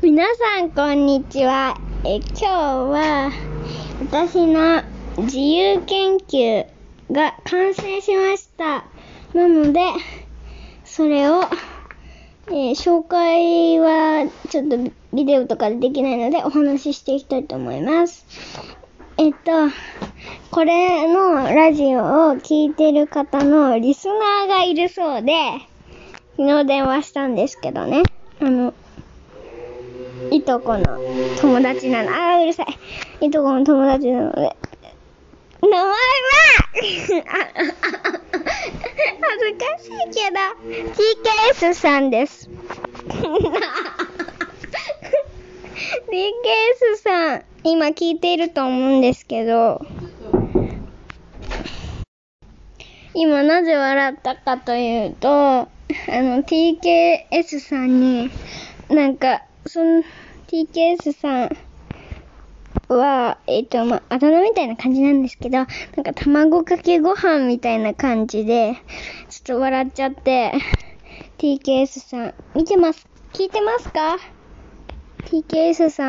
皆さんこんにちは。え今日は私の自由研究が完成しました。なので、それを、えー紹介はちょっとビデオとかでできないのでお話ししていきたいと思います。えっと、これのラジオを聞いてる方のリスナーがいるそうで、昨日電話したんですけどね。あの、いとこの友達なの。あー、うるさい。いとこの友達なので。名前は 恥ずかしいけど、TKS さんです。TKS さん、今聞いていると思うんですけど、今なぜ笑ったかというと、あの、TKS さんに、なんか、その、TKS さんは、えっ、と、まあ、あだ名みたいな感じなんですけど、なんか卵かけご飯みたいな感じで、ちょっと笑っちゃって、TKS さん、見てます？聞いてますか ?TKS さ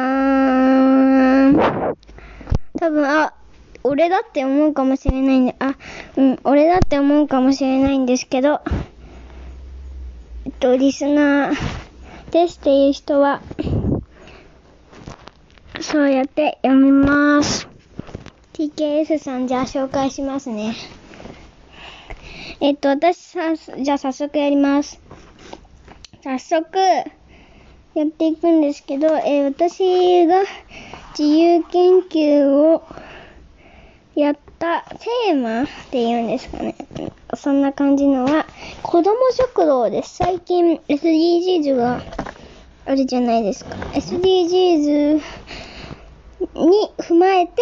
ん、多分、あ、俺だって思うかもしれないんで、あ、うん、俺だって思うかもしれないんですけど、えっと、リスナーですっていう人は、そうやって読みます。TKS さん、じゃあ紹介しますね。えっと、私さ、じゃあ早速やります。早速、やっていくんですけど、えー私が自由研究をやったテーマっていうんですかね。そんな感じのは、子供食堂です。最近 SDGs があるじゃないですか。SDGs に踏まえて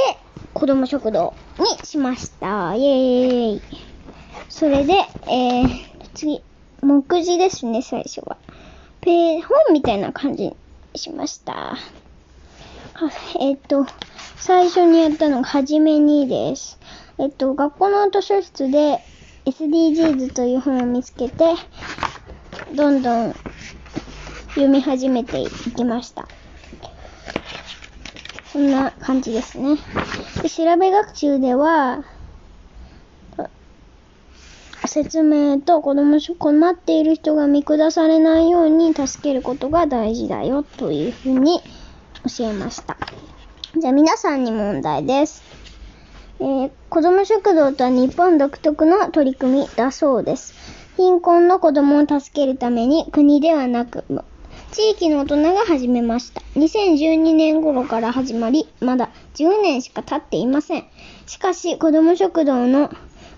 子供食堂にしました。イエーイ。それで、えー、次、目次ですね、最初は。ペー本みたいな感じにしました。えっ、と、最初にやったのが、はじめにです。えっ、と、学校の図書室で SDGs という本を見つけて、どんどん読み始めていきました。そんな感じですね。で調べ学習では、説明と子供し困っている人が見下されないように助けることが大事だよというふうに教えました。じゃあ皆さんに問題です。えー子供食堂とは日本独特の取り組みだそうです。貧困の子供を助けるために国ではなく、地域の大人が始めました。2012年頃から始まり、まだ10年しか経っていません。しかし、子供食堂の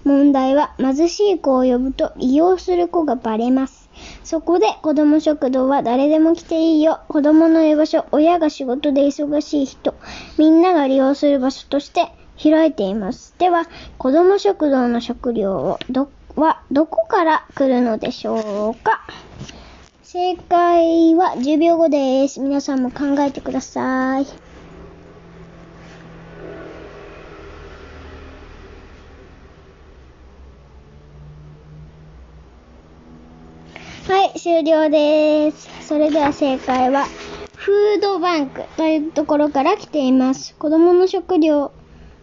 問題は貧しい子を呼ぶと利用する子がバレます。そこで子供食堂は誰でも来ていいよ。子供の居場所、親が仕事で忙しい人、みんなが利用する場所として開いています。では、子供食堂の食料をどはどこから来るのでしょうか？正解は10秒後です。皆さんも考えてください。はい、終了です。それでは正解は、フードバンクというところから来ています。子供の食料、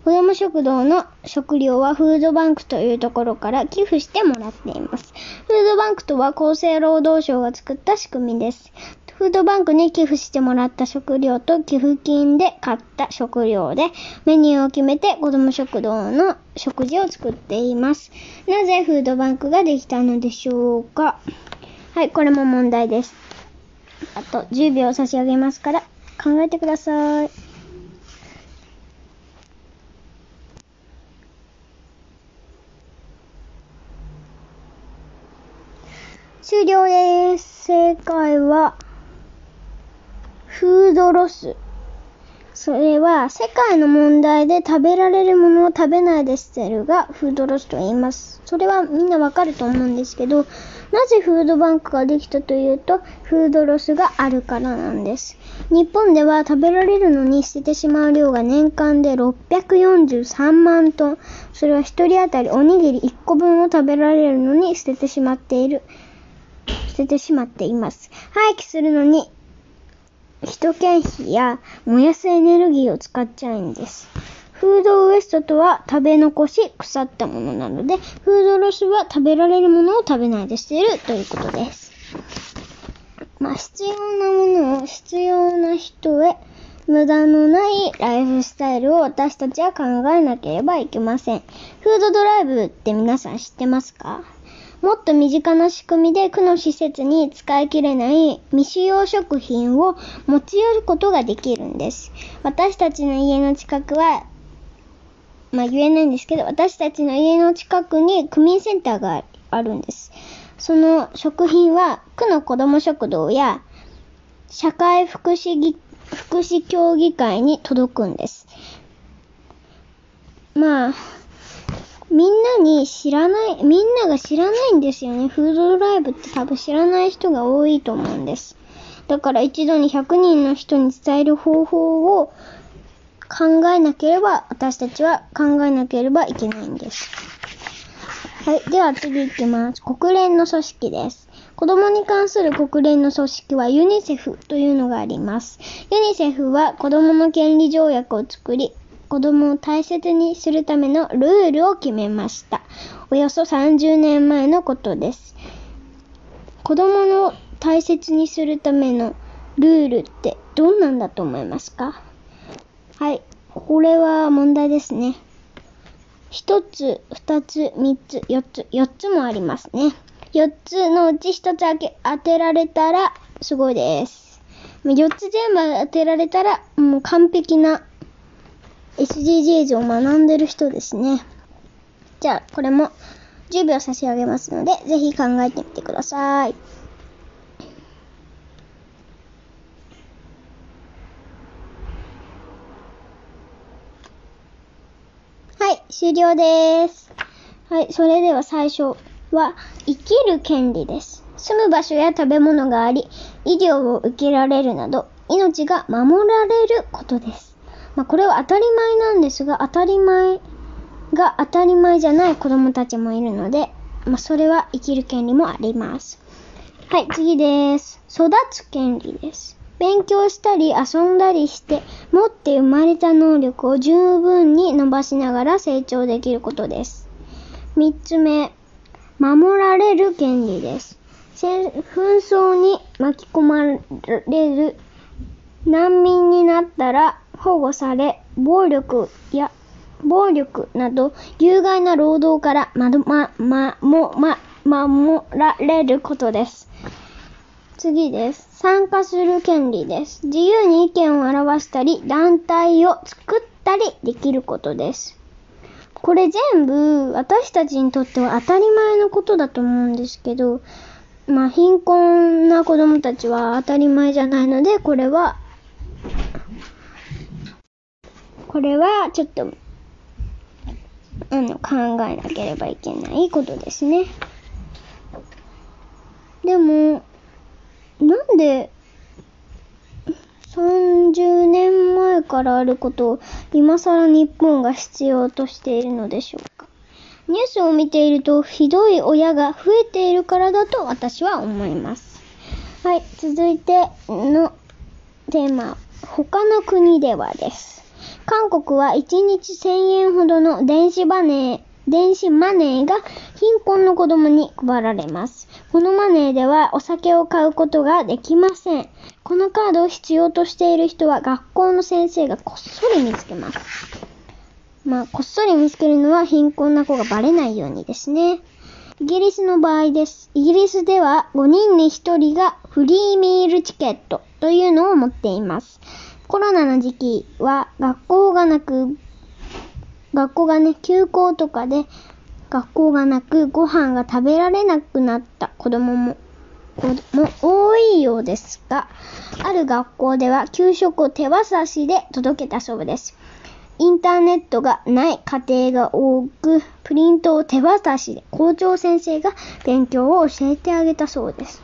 子供食堂の食料はフードバンクというところから寄付してもらっています。フードバンクとは厚生労働省が作った仕組みです。フードバンクに寄付してもらった食料と寄付金で買った食料でメニューを決めて子供食堂の食事を作っています。なぜフードバンクができたのでしょうか？はい、これも問題です。あと10秒差し上げますから考えてください。終了です。正解は、フードロス。それは、世界の問題で食べられるものを食べないで捨てるが、フードロスと言います。それはみんなわかると思うんですけど、なぜフードバンクができたというと、フードロスがあるからなんです。日本では食べられるのに捨ててしまう量が年間で643万トン。それは一人当たりおにぎり1個分を食べられるのに捨ててしまっている。捨ててしまっています。廃棄するのに人件費や燃やすエネルギーを使っちゃうんです。フードウエストとは食べ残し腐ったものなので、フードロスは食べられるものを食べないで捨てるということです。まあ、必要なものを必要な人へ無駄のないライフスタイルを私たちは考えなければいけません。フードドライブって皆さん知ってますか？もっと身近な仕組みで区の施設に使い切れない未使用食品を持ち寄ることができるんです。私たちの家の近くは、まあ言えないんですけど、私たちの家の近くに区民センターがあるんです。その食品は区の子ども食堂や社会福祉福祉協議会に届くんです。まあ、みんなに知らない、みんなが知らないんですよね。フードドライブって多分知らない人が多いと思うんです。だから一度に100人の人に伝える方法を考えなければ、私たちは考えなければいけないんです。はい。では次行きます。国連の組織です。子供に関する国連の組織はユニセフというのがあります。ユニセフは子供の権利条約を作り、子供を大切にするためのルールを決めました。およそ30年前のことです。子供を大切にするためのルールってどんなんだと思いますか？はい。これは問題ですね。一つ、二つ、三つ、四つ、四つもありますね。四つのうち一つ当て当てられたらすごいです。四つ全部当てられたらもう完璧な SDGs を学んでる人ですね。じゃあ、これも10秒差し上げますので、ぜひ考えてみてください。はい、終了です。はい、それでは最初は、生きる権利です。住む場所や食べ物があり、医療を受けられるなど、命が守られることです。まあ、これは当たり前なんですが、当たり前が当たり前じゃない子供たちもいるので、まあ、それは生きる権利もあります。はい、次です。育つ権利です。勉強したり遊んだりして、持って生まれた能力を十分に伸ばしながら成長できることです。三つ目、守られる権利です。紛争に巻き込まれる難民になったら保護され、暴力や暴力など有害な労働からまま、ま、も、ま、守られることです。次です。参加する権利です。自由に意見を表したり、団体を作ったりできることです。これ全部私たちにとっては当たり前のことだと思うんですけど、まあ貧困な子供たちは当たり前じゃないので、これは、これはちょっと、あの、考えなければいけないことですね。でも、なんで、30年前からあることを今更日本が必要としているのでしょうか。ニュースを見ているとひどい親が増えているからだと私は思います。はい、続いてのテーマ、他の国ではです。韓国は1日1000円ほどの電子マネー、電子マネーが貧困の子供に配られます。このマネーではお酒を買うことができません。このカードを必要としている人は学校の先生がこっそり見つけます。まあ、こっそり見つけるのは貧困な子がバレないようにですね。イギリスの場合です。イギリスでは5人に1人がフリーミールチケットというのを持っています。コロナの時期は学校がなく、学校がね、休校とかで学校がなくご飯が食べられなくなった子供も、子も多いようですが、ある学校では給食を手渡しで届けたそうです。インターネットがない家庭が多く、プリントを手渡しで校長先生が勉強を教えてあげたそうです。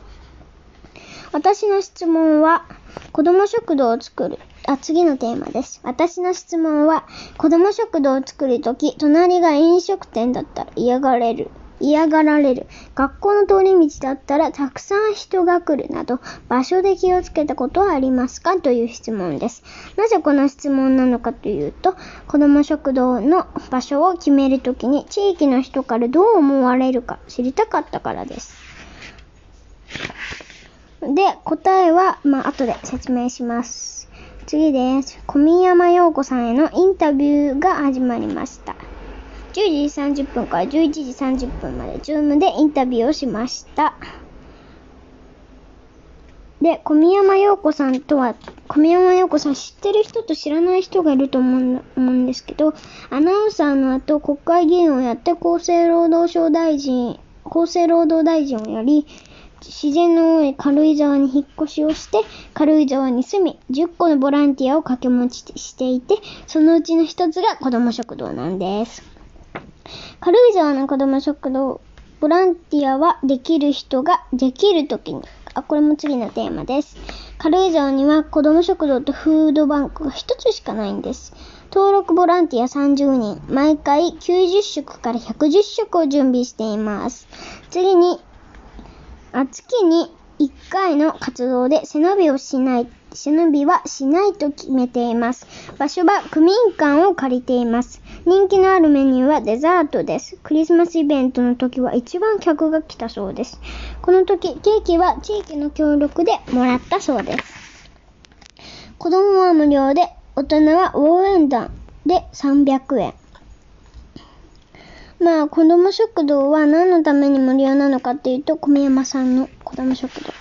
私の質問は、子供食堂を作る。あ、次のテーマです。私の質問は、子供食堂を作るとき、隣が飲食店だったら嫌がれる。嫌がられる。学校の通り道だったらたくさん人が来るなど、場所で気をつけたことはありますか？という質問です。なぜこの質問なのかというと、子ども食堂の場所を決めるときに地域の人からどう思われるか知りたかったからです。で、答えは、まあ、後で説明します。次です。小宮山陽子さんへのインタビューが始まりました。10時30分から11時30分まで、ズームでインタビューをしました。で、小宮山陽子さんとは、小宮山陽子さん知ってる人と知らない人がいると思うん思うんですけど、アナウンサーの後、国会議員をやって厚生労働省大臣、厚生労働大臣をやり、自然の多い軽井沢に引っ越しをして、軽井沢に住み、10個のボランティアを掛け持ちしていて、そのうちの一つが子ども食堂なんです。軽井沢の子ども食堂、ボランティアはできる人ができるときに、あ、これも次のテーマです。軽井沢には子ども食堂とフードバンクが一つしかないんです。登録ボランティア30人、毎回90食から110食を準備しています。次に、あ月に1回の活動で背伸びをしない、背伸びはしないと決めています。場所は区民館を借りています。人気のあるメニューはデザートです。クリスマスイベントの時は一番客が来たそうです。この時、ケーキは地域の協力でもらったそうです。子供は無料で、大人は応援団で300円。まあ、子供食堂は何のために無料なのかっていうと、小宮山さんの子供食堂。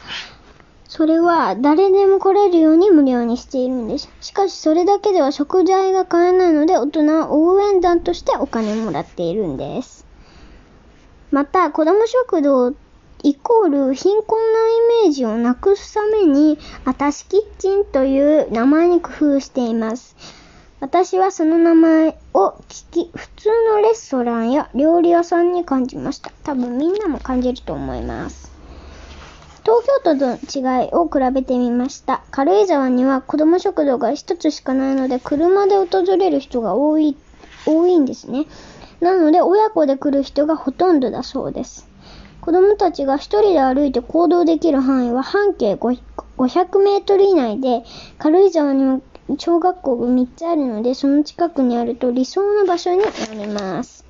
それは誰でも来れるように無料にしているんです。しかしそれだけでは食材が買えないので大人は応援団としてお金をもらっているんです。また、子供食堂イコール貧困なイメージをなくすために、あたしキッチンという名前に工夫しています。私はその名前を聞き、普通のレストランや料理屋さんに感じました。多分みんなも感じると思います。東京都の違いを比べてみました。軽井沢には子供食堂が一つしかないので、車で訪れる人が多い、多いんですね。なので、親子で来る人がほとんどだそうです。子供たちが一人で歩いて行動できる範囲は半径500メートル以内で、軽井沢には小学校が3つあるので、その近くにあると理想の場所になります。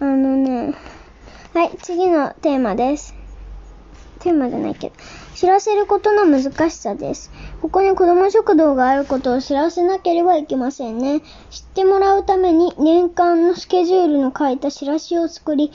あのね、はい、次のテーマです。テーマじゃないけど、知らせることの難しさです。ここに子供食堂があることを知らせなければいけませんね。知ってもらうために年間のスケジュールの書いたチラシを作り、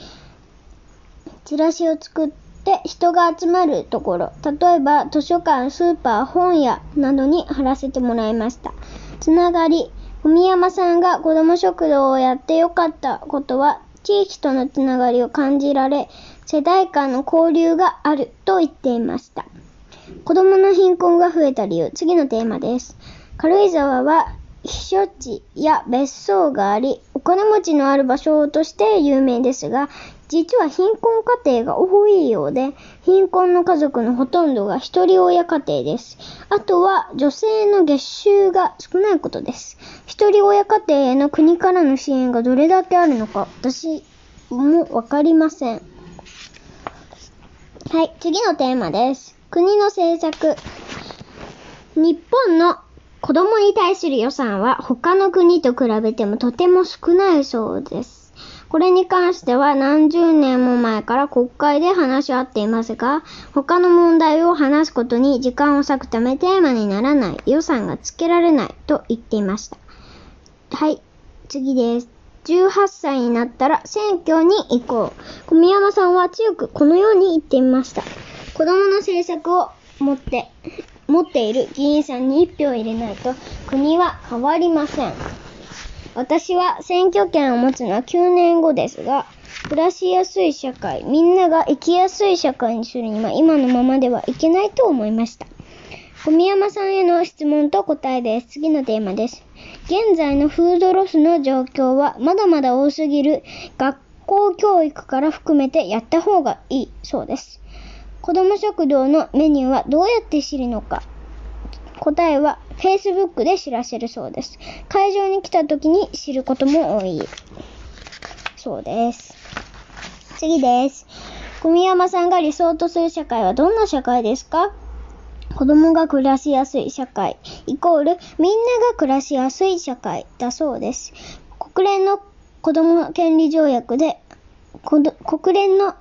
チラシを作って人が集まるところ、例えば図書館、スーパー、本屋などに貼らせてもらいました。つながり、文山さんが子供食堂をやってよかったことは、地域とのつながりを感じられ、世代間の交流があると言っていました。子供の貧困が増えた理由、次のテーマです。軽井沢は避暑地や別荘があり、お金持ちのある場所として有名ですが、実は貧困家庭が多いようで、貧困の家族のほとんどが一人親家庭です。あとは女性の月収が少ないことです。一人親家庭への国からの支援がどれだけあるのか、私もわかりません。はい、次のテーマです。国の政策。日本の子供に対する予算は他の国と比べてもとても少ないそうです。これに関しては何十年も前から国会で話し合っていますが、他の問題を話すことに時間を割くためテーマにならない、予算がつけられないと言っていました。はい、次です。18歳になったら選挙に行こう。小宮山さんは強くこのように言っていました。子供の政策を持って、持っている議員さんに1票入れないと国は変わりません。私は選挙権を持つのは9年後ですが、暮らしやすい社会、みんなが生きやすい社会にするには今のままではいけないと思いました。小宮山さんへの質問と答えです。次のテーマです。現在のフードロスの状況はまだまだ多すぎる学校教育から含めてやった方がいいそうです。子ども食堂のメニューはどうやって知るのか答えは Facebook で知らせるそうです。会場に来た時に知ることも多いそうです。次です。小宮山さんが理想とする社会はどんな社会ですか？子供が暮らしやすい社会、イコールみんなが暮らしやすい社会だそうです。国連の子供権利条約で、国連の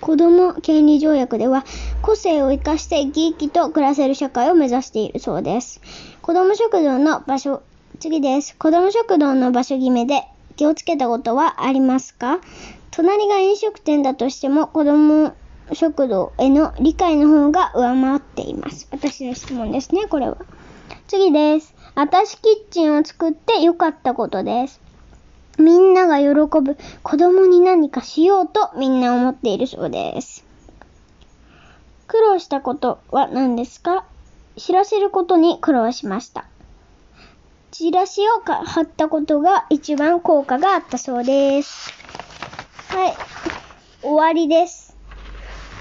こ子供権利条約では、個性を生かして生き生きと暮らせる社会を目指しているそうです。子供食堂の場所、次です。子供食堂の場所決めで気をつけたことはありますか？隣が飲食店だとしても子供食堂への理解の方が上回っています。私の質問ですね、これは。次です。あたしキッチンを作って良かったことです。みんなが喜ぶ子供に何かしようとみんな思っているそうです。苦労したことは何ですか？知らせることに苦労しました。チラシを貼ったことが一番効果があったそうです。はい。終わりです。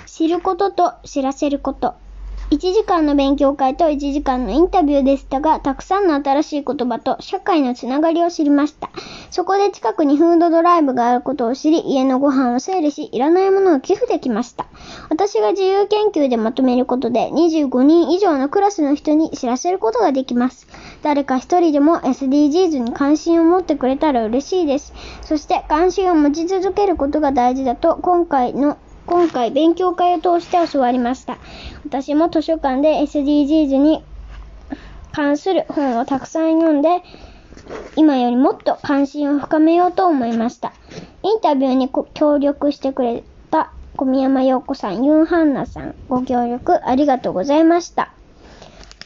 知ることと知らせること。1時間の勉強会と1時間のインタビューでしたが、たくさんの新しい言葉と社会のつながりを知りました。そこで近くにフードドライブがあることを知り、家のご飯を整理し、いらないものを寄付できました。私が自由研究でまとめることで、25人以上のクラスの人に知らせることができます。誰か一人でも SDGs に関心を持ってくれたら嬉しいです。そして関心を持ち続けることが大事だと、今回の今回勉強会を通して教わりました。私も図書館で SDGs に関する本をたくさん読んで、今よりもっと関心を深めようと思いました。インタビューに協力してくれた小宮山陽子さん、ユンハンナさん、ご協力ありがとうございました。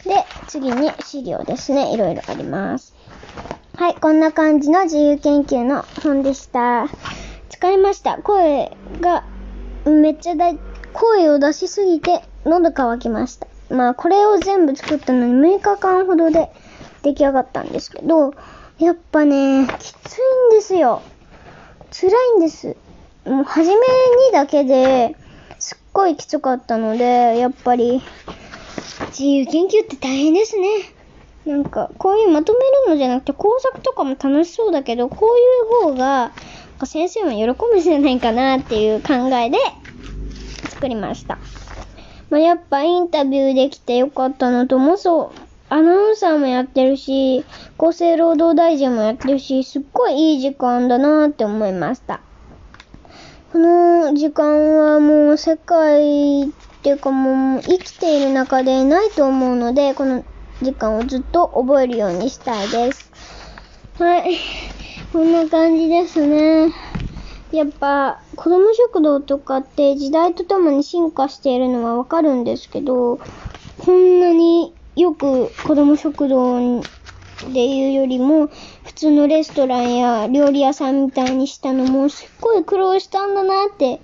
で、次に資料ですね。いろいろあります。はい、こんな感じの自由研究の本でした。疲れました。声がめっちゃだ、声を出しすぎて喉乾きました。まあ、これを全部作ったのに6日間ほどで出来上がったんですけど、やっぱね、きついんですよ。辛いんです。もう、初めにだけですっごいきつかったので、やっぱり、自由研究って大変ですね。なんか、こういうまとめるのじゃなくて工作とかも楽しそうだけど、こういう方が、先生も喜ぶんじゃないかなっていう考えで作りました。まあ、やっぱインタビューできてよかったのともそう、アナウンサーもやってるし、厚生労働大臣もやってるし、すっごいいい時間だなって思いました。この時間はもう世界っていうかもう生きている中でないと思うので、この時間をずっと覚えるようにしたいです。はい。こんな感じですね。やっぱ、子供食堂とかって時代とともに進化しているのはわかるんですけど、こんなによく子供食堂でいうよりも、普通のレストランや料理屋さんみたいにしたのもすっごい苦労したんだなって、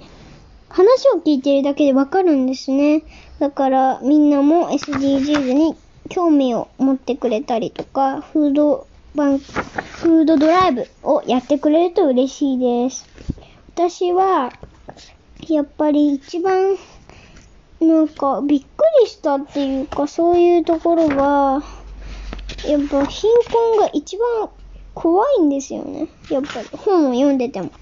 話を聞いてるだけでわかるんですね。だからみんなも SDGs に興味を持ってくれたりとか、フードバンク、フードドライブをやってくれると嬉しいです。私は、やっぱり一番、なんか、びっくりしたっていうか、そういうところは、やっぱ貧困が一番怖いんですよね。やっぱり本を読んでても。だ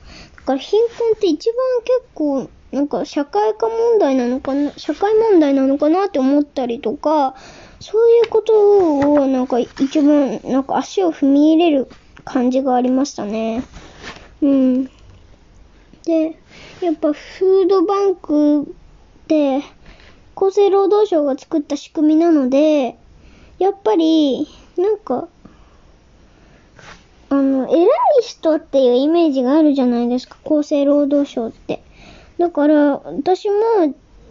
から貧困って一番結構、なんか社会科問題なのかな、社会問題なのかなって思ったりとか、そういうことをなんか一番なんか足を踏み入れる感じがありましたね。うん。で、やっぱフードバンクって厚生労働省が作った仕組みなので、やっぱりなんか、あの、偉い人っていうイメージがあるじゃないですか、厚生労働省って。だから、私も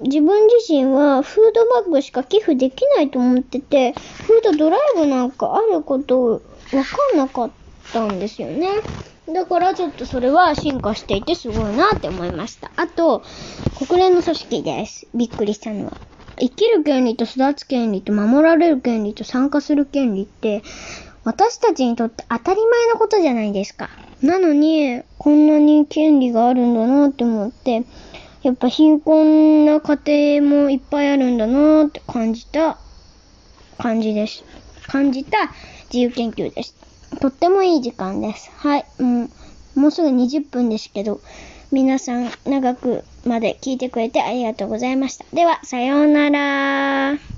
自分自身はフードバッグしか寄付できないと思ってて、フードドライブなんかあることわかんなかったたんですよね。だからちょっとそれは進化していてすごいなって思いました。あと、国連の組織です。びっくりしたのは。生きる権利と育つ権利と守られる権利と参加する権利って、私たちにとって当たり前のことじゃないですか。なのに、こんなに権利があるんだなって思って、やっぱ貧困な家庭もいっぱいあるんだなって感じた感じです。感じた自由研究です。とってもいい時間です。はい。うん、もうすぐ20分ですけど、皆さん長くまで聞いてくれてありがとうございました。では、さようなら。